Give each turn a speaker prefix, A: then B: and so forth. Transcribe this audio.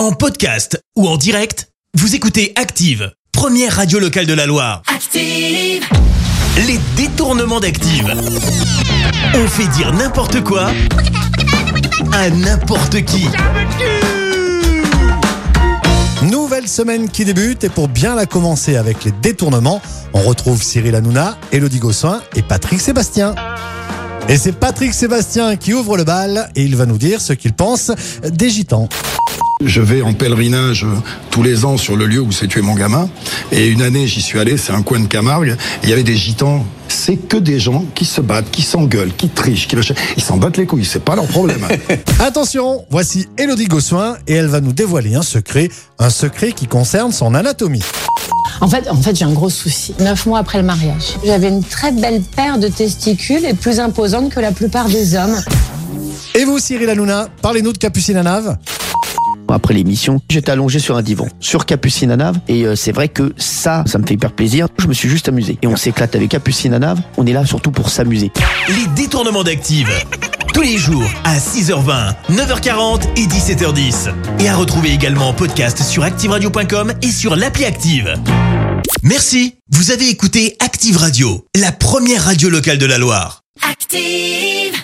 A: En podcast ou en direct, vous écoutez Active, première radio locale de la Loire.
B: Active,
A: Les détournements d'Active. On fait dire n'importe quoi à n'importe qui.
C: Nouvelle semaine qui débute et pour bien la commencer avec les détournements, on retrouve Cyril Hanouna, Elodie Gossuin et Patrick Sébastien. Et c'est Patrick Sébastien qui ouvre le bal et il va nous dire ce qu'il pense des gitans.
D: Je vais en pèlerinage tous les ans sur le lieu où s'est tué mon gamin. Et une année, j'y suis allé, c'est un coin de Camargue. et Il y avait des gitans. C'est que des gens qui se battent, qui s'engueulent, qui trichent, qui machin. Ils s'en battent les couilles, c'est pas leur problème.
C: Attention, voici Elodie Gossuin et elle va nous dévoiler un secret, un secret qui concerne son anatomie.
E: En fait, en fait j'ai un gros souci. Neuf mois après le mariage, j'avais une très belle paire de testicules et plus imposante que la plupart des hommes.
C: Et vous Cyril Hanouna, parlez-nous de Capucine à Nave
F: Après l'émission, j'étais allongé sur un divan, sur Capucine à Nave, et euh, c'est vrai que ça, ça me fait hyper plaisir. Je me suis juste amusé. Et on s'éclate avec Capucine à Nave, on est là surtout pour s'amuser.
A: Les détournements d'Active. Tous les jours à 6h20, 9h40 et 17h10. Et à retrouver également en podcast sur ActiveRadio.com et sur l'appli Active. Merci. Vous avez écouté Active Radio, la première radio locale de la Loire.
B: active.